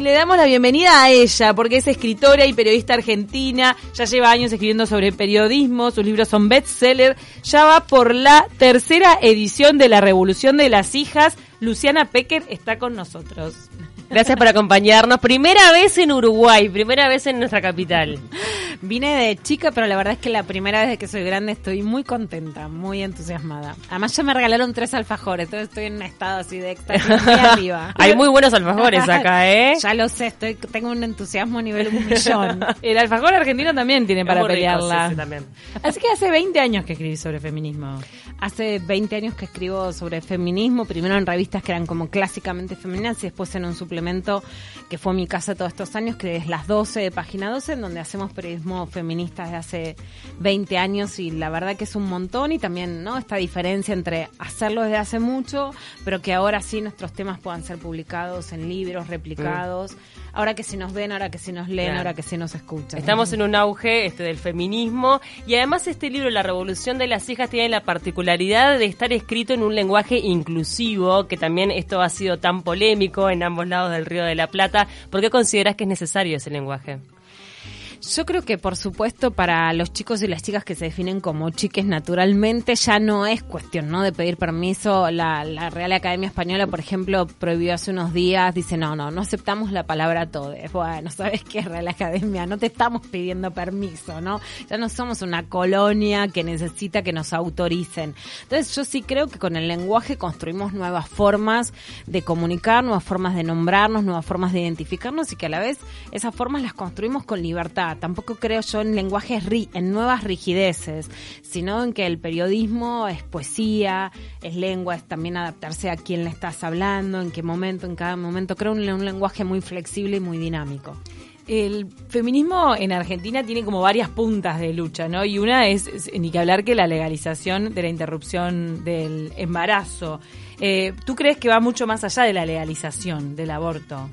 Y le damos la bienvenida a ella, porque es escritora y periodista argentina, ya lleva años escribiendo sobre periodismo, sus libros son bestseller, ya va por la tercera edición de La Revolución de las Hijas. Luciana Pecker está con nosotros. Gracias por acompañarnos. Primera vez en Uruguay, primera vez en nuestra capital. Vine de chica, pero la verdad es que la primera vez que soy grande estoy muy contenta, muy entusiasmada. Además ya me regalaron tres alfajores, entonces estoy en un estado así de éxtasis muy arriba. Hay muy buenos alfajores acá, ¿eh? Ya lo sé, estoy tengo un entusiasmo a nivel un millón. El alfajor argentino también tiene para rico, pelearla. sí, sí, también. Así que hace 20 años que escribís sobre feminismo. Hace 20 años que escribo sobre feminismo, primero en revistas que eran como clásicamente femeninas y después en un suplemento que fue mi casa todos estos años, que es Las 12 de Página 12, en donde hacemos periodismo feminista desde hace 20 años y la verdad que es un montón y también no esta diferencia entre hacerlo desde hace mucho, pero que ahora sí nuestros temas puedan ser publicados en libros, replicados, ahora que se nos ven, ahora que se nos leen, Claro. ahora que se nos escuchan. Estamos en un auge este del feminismo y además este libro La revolución de las hijas tiene la particularidad de estar escrito en un lenguaje inclusivo, que también esto ha sido tan polémico en ambos lados del Río de la Plata. ¿Por qué consideras que es necesario ese lenguaje? Yo creo que, por supuesto, para los chicos y las chicas que se definen como chiques naturalmente, ya no es cuestión ¿no? de pedir permiso. La, la Real Academia Española, por ejemplo, prohibió hace unos días, dice, no, no, no aceptamos la palabra todes. Bueno, ¿sabes qué, Real Academia? No te estamos pidiendo permiso, ¿no? Ya no somos una colonia que necesita que nos autoricen. Entonces, yo sí creo que con el lenguaje construimos nuevas formas de comunicar, nuevas formas de nombrarnos, nuevas formas de identificarnos y que a la vez esas formas las construimos con libertad. Tampoco creo yo en lenguajes, ri- en nuevas rigideces, sino en que el periodismo es poesía, es lengua, es también adaptarse a quién le estás hablando, en qué momento, en cada momento. Creo en un lenguaje muy flexible y muy dinámico. El feminismo en Argentina tiene como varias puntas de lucha, ¿no? Y una es, ni que hablar que la legalización de la interrupción del embarazo. Eh, ¿Tú crees que va mucho más allá de la legalización del aborto?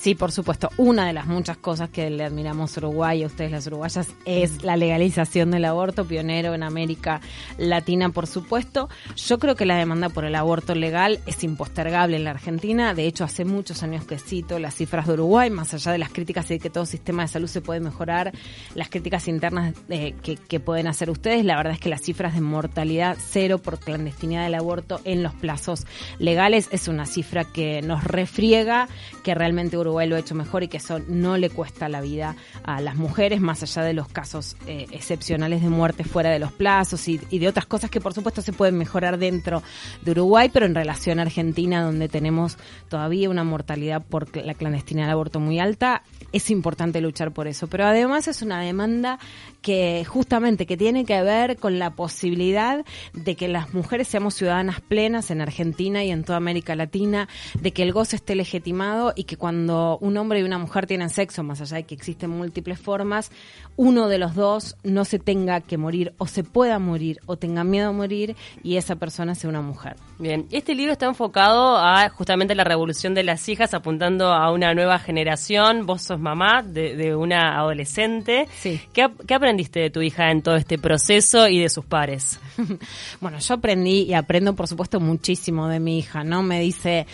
Sí, por supuesto. Una de las muchas cosas que le admiramos a Uruguay, a ustedes las uruguayas, es la legalización del aborto, pionero en América Latina, por supuesto. Yo creo que la demanda por el aborto legal es impostergable en la Argentina. De hecho, hace muchos años que cito las cifras de Uruguay, más allá de las críticas de que todo sistema de salud se puede mejorar, las críticas internas eh, que, que pueden hacer ustedes, la verdad es que las cifras de mortalidad cero por clandestinidad del aborto en los plazos legales es una cifra que nos refriega que realmente Uruguay lo ha hecho mejor y que eso no le cuesta la vida a las mujeres, más allá de los casos eh, excepcionales de muerte fuera de los plazos y, de otras cosas que por supuesto se pueden mejorar dentro de Uruguay, pero en relación a Argentina, donde tenemos todavía una mortalidad por la clandestinidad del aborto muy alta, es importante luchar por eso. Pero además es una demanda que justamente que tiene que ver con la posibilidad de que las mujeres seamos ciudadanas plenas en Argentina y en toda América Latina, de que el goce esté legitimado y que cuando un hombre y una mujer tienen sexo, más allá de que existen múltiples formas, uno de los dos no se tenga que morir o se pueda morir o tenga miedo a morir y esa persona sea una mujer. Bien, este libro está enfocado a justamente la revolución de las hijas, apuntando a una nueva generación. Vos sos mamá de, de una adolescente. Sí. ¿Qué, qué aprendiste de tu hija en todo este proceso y de sus pares? Bueno, yo aprendí y aprendo, por supuesto, muchísimo de mi hija, ¿no? Me dice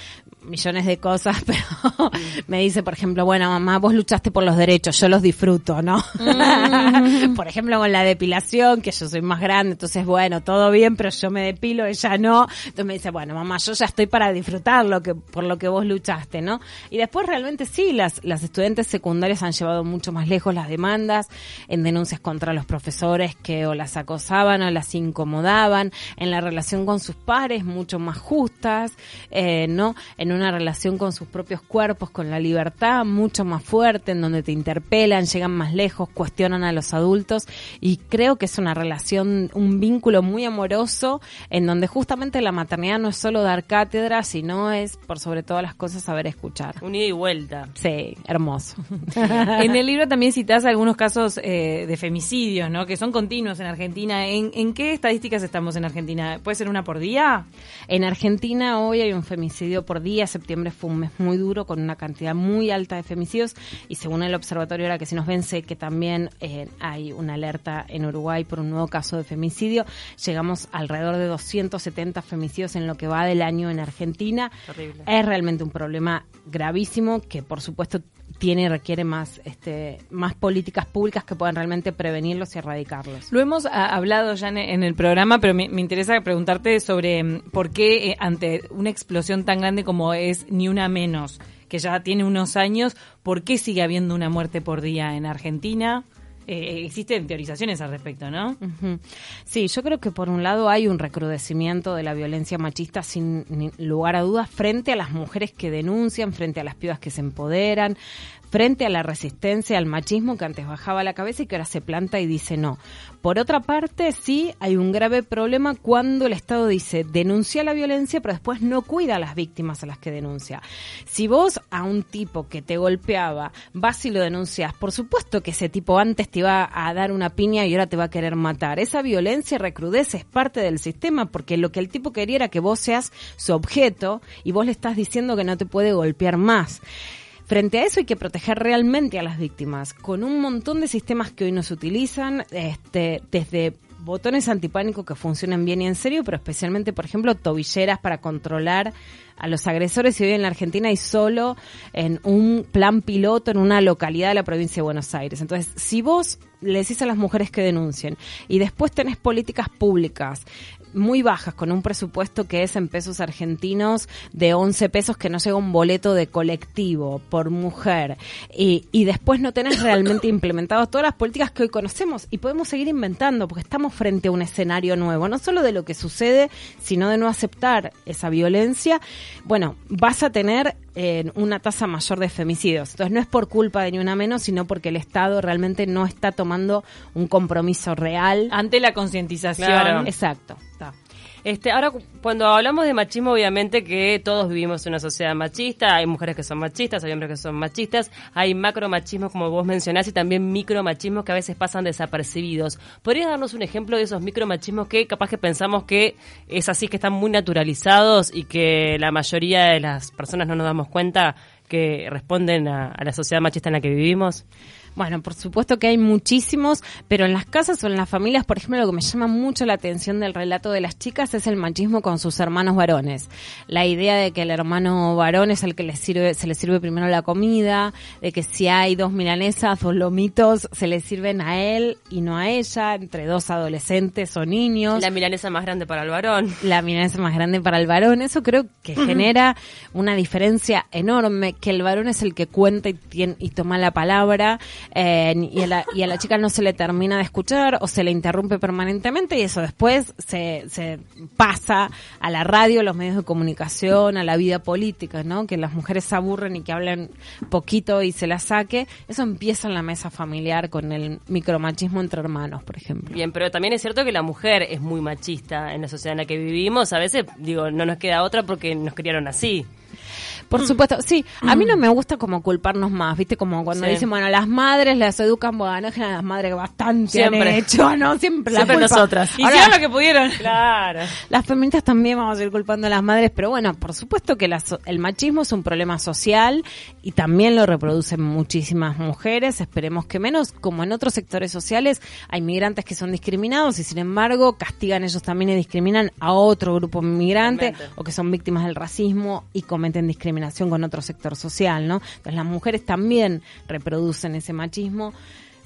millones de cosas, pero me dice, por ejemplo, bueno, mamá, vos luchaste por los derechos, yo los disfruto, ¿no? por ejemplo, con la depilación, que yo soy más grande, entonces, bueno, todo bien, pero yo me depilo, ella no. Entonces me dice, bueno, mamá, yo ya estoy para disfrutar lo que, por lo que vos luchaste, ¿no? Y después realmente sí, las, las estudiantes secundarias han llevado mucho más lejos las demandas en denuncias contra los profesores que o las acosaban o las incomodaban, en la relación con sus pares mucho más justas, eh, ¿no? En una relación con sus propios cuerpos, con la libertad mucho más fuerte, en donde te interpelan, llegan más lejos, cuestionan a los adultos y creo que es una relación, un vínculo muy amoroso en donde justamente la maternidad no es solo dar cátedra, sino es por sobre todas las cosas saber escuchar. Un ida y vuelta. Sí, hermoso. En el libro también citás algunos casos eh, de femicidios, ¿no? Que son continuos en Argentina. ¿En, en qué estadísticas estamos en Argentina? ¿Puede ser una por día? En Argentina hoy hay un femicidio por día septiembre fue un mes muy duro con una cantidad muy alta de femicidios y según el observatorio ahora que si nos vence que también eh, hay una alerta en Uruguay por un nuevo caso de femicidio, llegamos alrededor de 270 femicidios en lo que va del año en Argentina. Es realmente un problema gravísimo que por supuesto tiene y requiere más, este, más políticas públicas que puedan realmente prevenirlos y erradicarlos. Lo hemos ah, hablado ya en, el programa, pero me, interesa preguntarte sobre mm, por qué eh, ante una explosión tan grande como es Ni Una Menos, que ya tiene unos años, ¿por qué sigue habiendo una muerte por día en Argentina? Eh, existen teorizaciones al respecto, ¿no? Sí, yo creo que por un lado hay un recrudecimiento de la violencia machista sin lugar a dudas frente a las mujeres que denuncian, frente a las pibas que se empoderan, frente a la resistencia al machismo que antes bajaba la cabeza y que ahora se planta y dice no. Por otra parte, sí hay un grave problema cuando el Estado dice denuncia la violencia, pero después no cuida a las víctimas a las que denuncia. Si vos a un tipo que te golpeaba vas y lo denuncias, por supuesto que ese tipo antes te iba a dar una piña y ahora te va a querer matar. Esa violencia recrudece, es parte del sistema, porque lo que el tipo quería era que vos seas su objeto y vos le estás diciendo que no te puede golpear más. Frente a eso hay que proteger realmente a las víctimas con un montón de sistemas que hoy no se utilizan, este, desde botones antipánico que funcionan bien y en serio, pero especialmente, por ejemplo, tobilleras para controlar a los agresores y hoy en la Argentina y solo en un plan piloto en una localidad de la provincia de Buenos Aires. Entonces, si vos le decís a las mujeres que denuncien. Y después tenés políticas públicas muy bajas, con un presupuesto que es en pesos argentinos de 11 pesos que no llega un boleto de colectivo por mujer. Y, y después no tenés realmente implementadas todas las políticas que hoy conocemos y podemos seguir inventando porque estamos frente a un escenario nuevo, no solo de lo que sucede, sino de no aceptar esa violencia, bueno, vas a tener eh, una tasa mayor de femicidios. Entonces no es por culpa de ni una menos, sino porque el Estado realmente no está tomando un compromiso real. Ante la concientización. Exacto. Este, ahora, cuando hablamos de machismo, obviamente que todos vivimos en una sociedad machista, hay mujeres que son machistas, hay hombres que son machistas, hay macromachismos, como vos mencionás, y también micromachismos que a veces pasan desapercibidos. ¿Podrías darnos un ejemplo de esos micromachismos que capaz que pensamos que es así, que están muy naturalizados y que la mayoría de las personas no nos damos cuenta que responden a la sociedad machista en la que vivimos? Bueno, por supuesto que hay muchísimos, pero en las casas o en las familias, por ejemplo, lo que me llama mucho la atención del relato de las chicas es el machismo con sus hermanos varones. La idea de que el hermano varón es el que les sirve, se le sirve primero la comida, de que si hay dos milanesas, dos lomitos, se le sirven a él y no a ella, entre dos adolescentes o niños. La milanesa más grande para el varón. La milanesa más grande para el varón. Eso creo que genera una diferencia enorme, que el varón es el que cuenta y, tiene, y toma la palabra eh, y, a la, y a la chica no se le termina de escuchar o se le interrumpe permanentemente y eso después se, se pasa a la radio, los medios de comunicación, a la vida política, ¿no? Que las mujeres se aburren y que hablen poquito y se la saque. Eso empieza en la mesa familiar con el micromachismo entre hermanos, por ejemplo. Bien, pero también es cierto que la mujer es muy machista en la sociedad en la que vivimos. A veces, digo, no nos queda otra porque nos criaron así. Por mm. supuesto, sí. A mí no mm. me gusta como culparnos más, ¿viste? Como cuando dicen, bueno, las madres las educan, bueno, es las madres bastante Siempre. han hecho, ¿no? Siempre, Siempre la nosotras. Hicieron lo que pudieron. Claro. Las feministas también vamos a ir culpando a las madres, pero bueno, por supuesto que el machismo es un problema social y también lo reproducen muchísimas mujeres. Esperemos que menos, como en otros sectores sociales, hay migrantes que son discriminados y sin embargo castigan ellos también y discriminan a otro grupo migrante o que son víctimas del racismo y cometen discriminación con otro sector social, ¿no? Entonces las mujeres también reproducen ese machismo.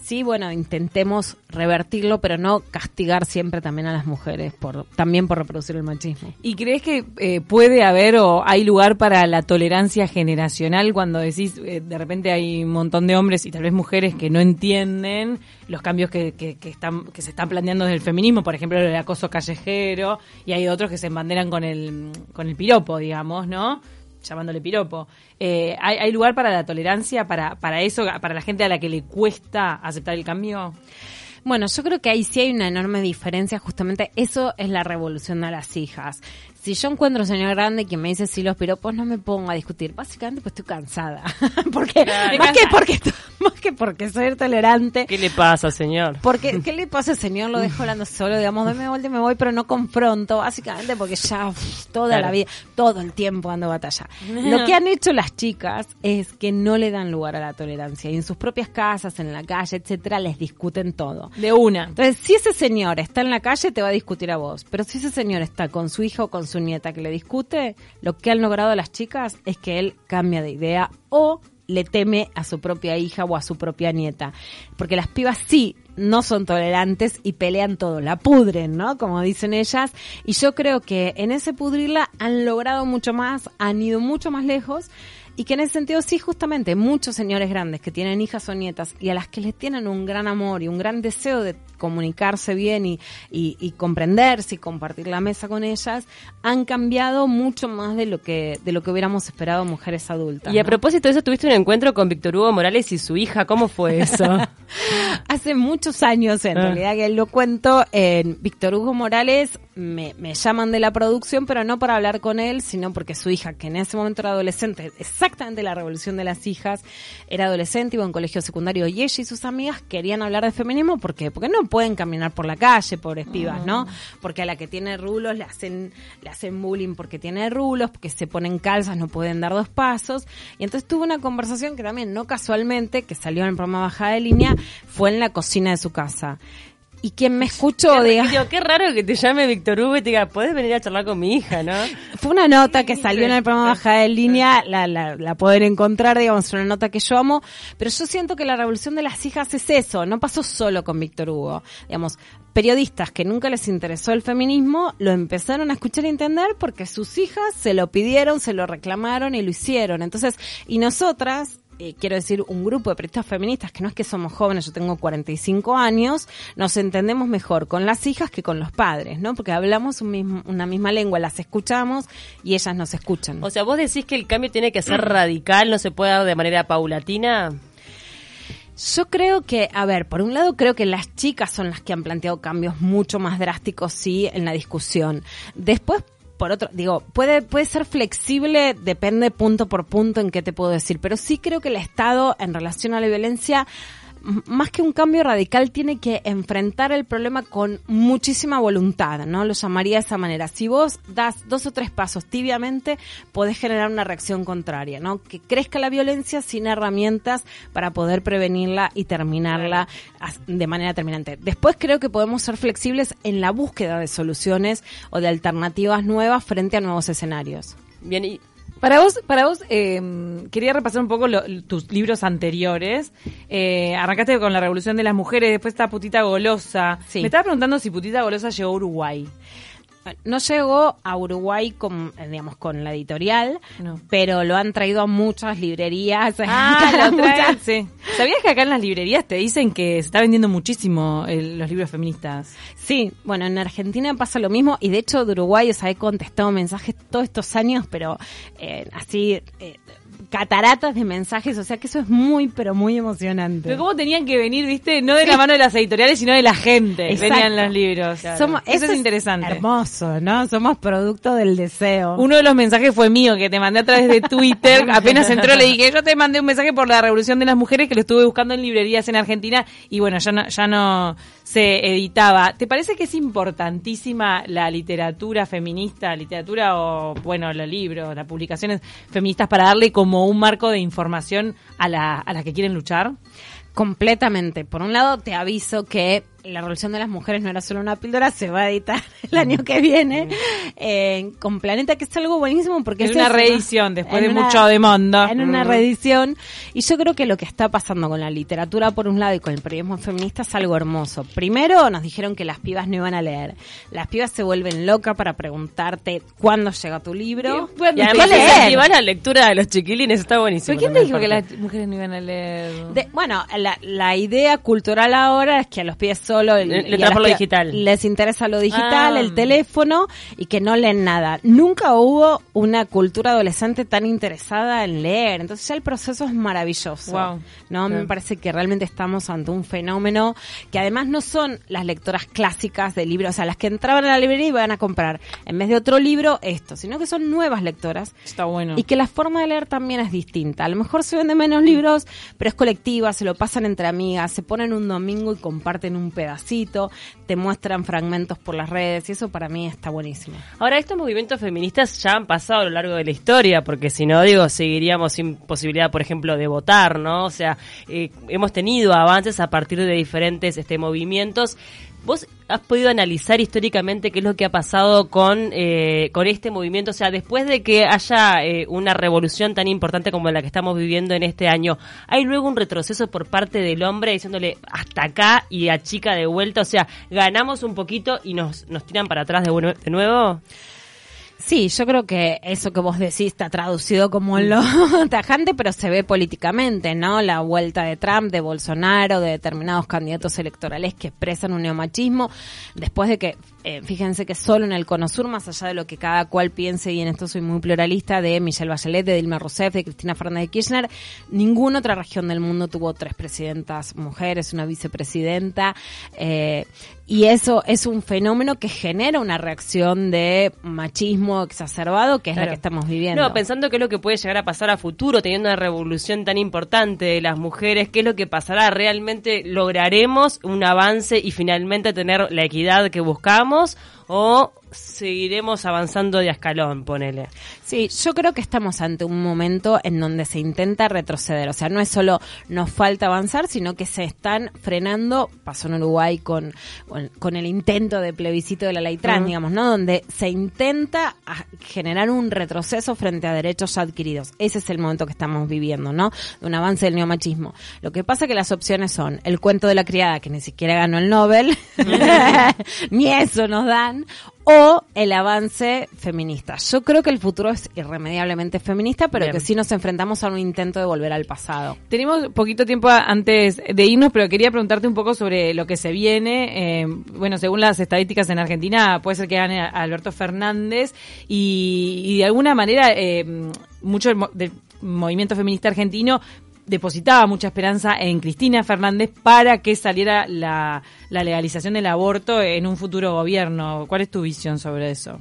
Sí, bueno, intentemos revertirlo, pero no castigar siempre también a las mujeres por también por reproducir el machismo. ¿Y crees que eh, puede haber o hay lugar para la tolerancia generacional cuando decís eh, de repente hay un montón de hombres y tal vez mujeres que no entienden los cambios que, que, están que se están planteando desde el feminismo, por ejemplo el acoso callejero y hay otros que se embanderan con el con el piropo, digamos, ¿no? Llamándole piropo. Eh, ¿hay, lugar para la tolerancia, para, para eso, para la gente a la que le cuesta aceptar el cambio? Bueno, yo creo que ahí sí hay una enorme diferencia, justamente eso es la revolución de las hijas. Si yo encuentro un señor grande que me dice si los piropos, no me pongo a discutir. Básicamente pues estoy cansada. porque, más que porque más que porque soy tolerante. ¿Qué le pasa, señor? Porque, ¿qué le pasa, señor? Lo dejo hablando solo, digamos, me vuelta y me voy, pero no confronto, básicamente porque ya toda Claro. la vida, todo el tiempo ando batalla. Lo que han hecho las chicas es que no le dan lugar a la tolerancia y en sus propias casas, en la calle, etcétera, les discuten todo. De una. Entonces, si ese señor está en la calle, te va a discutir a vos. Pero si ese señor está con su hija o con su nieta que le discute, lo que han logrado las chicas es que él cambia de idea o le teme a su propia hija o a su propia nieta. Porque las pibas sí no son tolerantes y pelean todo, la pudren, ¿no? Como dicen ellas. Y yo creo que en ese pudrirla han logrado mucho más, han ido mucho más lejos. Y que en ese sentido sí, justamente, muchos señores grandes que tienen hijas o nietas y a las que les tienen un gran amor y un gran deseo de comunicarse bien y, y, y comprenderse y compartir la mesa con ellas, han cambiado mucho más de lo que, de lo que hubiéramos esperado mujeres adultas. Y a ¿no? propósito de eso, tuviste un encuentro con Víctor Hugo Morales y su hija. ¿Cómo fue eso? Hace muchos años, en Ah. realidad, que lo cuento, en Víctor Hugo Morales me, me llaman de la producción, pero no para hablar con él, sino porque su hija, que en ese momento era adolescente, exactamente la revolución de las hijas, era adolescente, iba a un colegio secundario y ella y sus amigas querían hablar de feminismo, ¿por qué? Porque no pueden caminar por la calle, pobres pibas, ¿no? Porque a la que tiene rulos le hacen, le hacen bullying porque tiene rulos, porque se ponen calzas, no pueden dar dos pasos. Y entonces tuve una conversación que también, no casualmente, que salió en el programa Bajada de Línea, fue en la cocina de su casa. Y quien me escuchó, Qué, diga, digo, qué raro que te llame Víctor Hugo y te diga, ¿puedes venir a charlar con mi hija, no? fue una nota que salió en el programa Bajada de Línea, la, la, la pueden encontrar, digamos, una nota que yo amo, pero yo siento que la revolución de las hijas es eso, no pasó solo con Víctor Hugo, digamos, periodistas que nunca les interesó el feminismo lo empezaron a escuchar y entender porque sus hijas se lo pidieron, se lo reclamaron y lo hicieron, entonces, y nosotras, eh, quiero decir, un grupo de periodistas feministas que no es que somos jóvenes, yo tengo 45 años, nos entendemos mejor con las hijas que con los padres, ¿no? Porque hablamos un mismo- una misma lengua, las escuchamos y ellas nos escuchan. O sea, vos decís que el cambio tiene que ser radical, no se puede dar de manera paulatina. Yo creo que, a ver, por un lado creo que las chicas son las que han planteado cambios mucho más drásticos, sí, en la discusión. Después, por otro, digo, puede, puede ser flexible, depende punto por punto en qué te puedo decir, pero sí creo que el Estado en relación a la violencia más que un cambio radical, tiene que enfrentar el problema con muchísima voluntad, ¿no? Lo llamaría de esa manera. Si vos das dos o tres pasos tibiamente, podés generar una reacción contraria, ¿no? Que crezca la violencia sin herramientas para poder prevenirla y terminarla de manera terminante. Después creo que podemos ser flexibles en la búsqueda de soluciones o de alternativas nuevas frente a nuevos escenarios. Bien, y Para vos, para vos eh, quería repasar un poco lo- tus libros anteriores. Eh, arrancaste con la Revolución de las Mujeres, después está Putita Golosa. Sí. Me estaba preguntando si Putita Golosa llegó a Uruguay. No llegó a Uruguay con, digamos, con la editorial, No. pero lo han traído a muchas librerías. Ah, lo traen, muchas- sí. ¿Sabías que acá en las librerías te dicen que se está vendiendo muchísimo el- los libros feministas? Sí, bueno, en Argentina pasa lo mismo y de hecho de Uruguay, o sea, he contestado mensajes todos estos años, pero eh, así, eh, cataratas de mensajes, o sea que eso es muy, pero muy emocionante. Pero cómo tenían que venir, viste, no de la mano de las editoriales, sino de la gente. Exacto. Venían los libros. Somos, Eso es interesante. Hermoso, ¿no? Somos producto del deseo. Uno de los mensajes fue mío, que te mandé a través de Twitter. Apenas entró, le dije, yo te mandé un mensaje por la Revolución de las Mujeres que lo estuve buscando en librerías en Argentina y bueno, ya no, ya no se editaba. ¿Te parece que es importantísima la literatura feminista, literatura o, bueno, los libros, las publicaciones feministas para darle como un marco de información a, la, a las que quieren luchar? Completamente. Por un lado, te aviso que la Revolución de las Mujeres no era solo una píldora, se va a editar el año que viene eh, con Planeta, que es algo buenísimo porque Es es, una eso, ¿no? reedición, después En de una- mucho de mundo. En una Mm. reedición. Y yo creo que lo que está pasando con la literatura, por un lado, y con el periodismo feminista es algo hermoso. Primero, nos dijeron que las pibas no iban a leer. Las pibas se vuelven locas para preguntarte cuándo llega tu libro. Y bueno, y además ¿Qué leer? incentivar la lectura de los chiquilines está buenísimo. ¿Pero quién te dijo que las mujeres no iban a leer? De- bueno, la, la idea cultural ahora es que a los pies solo el, Le- le lo digital. Les interesa lo digital, Ah. el teléfono y que no leen nada. Nunca hubo una cultura adolescente tan interesada en leer. Entonces ya el proceso es maravilloso. Wow. ¿no? Me parece que realmente estamos ante un fenómeno que además no son las lectoras clásicas de libros, o sea, las que entraban a la librería y iban a comprar en vez de otro libro esto, sino que son nuevas lectoras Está bueno. y que la forma de leer también es distinta. A lo mejor se venden menos libros, pero es colectiva, se lo pasan entre amigas, se ponen un domingo y comparten un pedacito, te muestran fragmentos por las redes y eso para mí está buenísimo. Ahora, estos movimientos feministas ya han pasado a lo largo de la historia, porque si no, digo, seguiríamos sin posibilidad, por ejemplo, de votar, ¿no? O sea, eh, hemos tenido avances a partir de diferentes este, movimientos. ¿Vos has podido analizar históricamente qué es lo que ha pasado con, eh, con este movimiento? O sea, después de que haya eh, una revolución tan importante como la que estamos viviendo en este año, ¿hay luego un retroceso por parte del hombre diciéndole hasta acá y a chica de vuelta? O sea, ganamos un poquito y nos, nos tiran para atrás de, nuevo. Sí, yo creo que eso que vos decís está traducido como lo tajante, pero se ve políticamente, ¿no? La vuelta de Trump, de Bolsonaro, de determinados candidatos electorales que expresan un neomachismo, después de que, eh, fíjense que solo en el Cono Sur, más allá de lo que cada cual piense, y en esto soy muy pluralista, de Michelle Bachelet, de Dilma Rousseff, de Cristina Fernández de Kirchner, ninguna otra región del mundo tuvo tres presidentas mujeres, una vicepresidenta, eh, y eso es un fenómeno que genera una reacción de machismo exacerbado, que es la que estamos viviendo. No, pensando qué es lo que puede llegar a pasar a futuro, teniendo una revolución tan importante de las mujeres, qué es lo que pasará, realmente lograremos un avance y finalmente tener la equidad que buscamos estamos o seguiremos avanzando de escalón, ponele. Sí, yo creo que estamos ante un momento en donde se intenta retroceder. O sea, no es solo nos falta avanzar, sino que se están frenando. Pasó en Uruguay con, con, con el intento de plebiscito de la ley trans, digamos, ¿no? Donde se intenta generar un retroceso frente a derechos adquiridos. Ese es el momento que estamos viviendo, ¿no? De un avance del neomachismo. Lo que pasa que las opciones son el cuento de la criada, que ni siquiera ganó el Nobel, ni eso nos dan, o el avance feminista. Yo creo que el futuro es irremediablemente feminista, pero Bien. que sí nos enfrentamos a un intento de volver al pasado. Tenemos poquito tiempo antes de irnos, pero quería preguntarte un poco sobre lo que se viene. Eh, bueno, según las estadísticas en Argentina, puede ser que gane a- Alberto Fernández y, y de alguna manera eh, mucho del movimiento feminista argentino depositaba mucha esperanza en Cristina Fernández para que saliera la, la legalización del aborto en un futuro gobierno. ¿Cuál es tu visión sobre eso?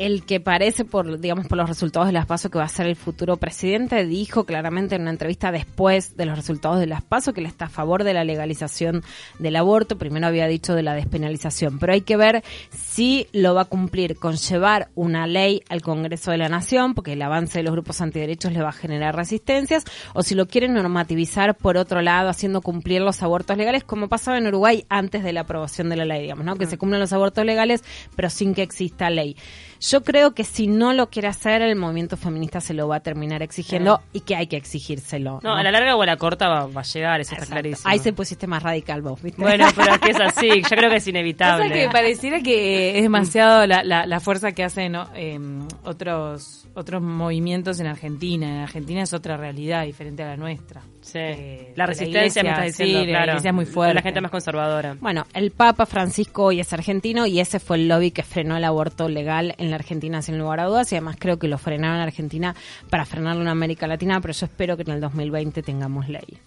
El que parece por digamos por los resultados de las PASO que va a ser el futuro presidente dijo claramente en una entrevista después de los resultados de las PASO que él está a favor de la legalización del aborto, primero había dicho de la despenalización, pero hay que ver si lo va a cumplir con llevar una ley al Congreso de la Nación, porque el avance de los grupos antiderechos le va a generar resistencias, o si lo quieren normativizar por otro lado, haciendo cumplir los abortos legales, como pasaba en Uruguay antes de la aprobación de la ley, digamos, ¿no? Que se cumplan los abortos legales, pero sin que exista ley. Yo creo que si no lo quiere hacer, el movimiento feminista se lo va a terminar exigiendo y que hay que exigírselo. No, a la larga o a la corta va, va a llegar, eso está Exacto. clarísimo. Ahí se pusiste más radical vos, ¿viste? Bueno, pero es que es así, yo creo que es inevitable. Pasa que pareciera que es demasiado la, la, la fuerza que hacen ¿no? eh, otros otros movimientos en Argentina. En Argentina es otra realidad diferente a la nuestra. Sí. Eh, la la resistencia, me iglesia, estás diciendo, sí, la claro. iglesia es muy fuerte. La gente más conservadora. Bueno, el Papa Francisco hoy es argentino y ese fue el lobby que frenó el aborto legal en la Argentina sin lugar a dudas y además creo que lo frenaron en Argentina para frenarlo en América Latina, pero yo espero que en el 2020 tengamos ley.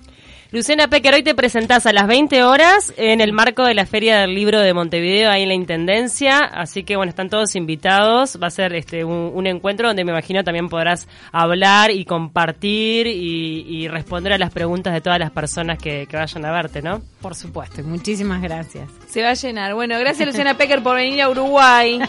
Luciana Pecker, hoy te presentás a las 20 horas en el marco de la Feria del Libro de Montevideo, ahí en la Intendencia. Así que, bueno, están todos invitados. Va a ser este un, un encuentro donde me imagino también podrás hablar y compartir y, y responder a las preguntas de todas las personas que, que vayan a verte, ¿no? Por supuesto, y muchísimas gracias. Se va a llenar. Bueno, gracias Luciana Pecker por venir a Uruguay.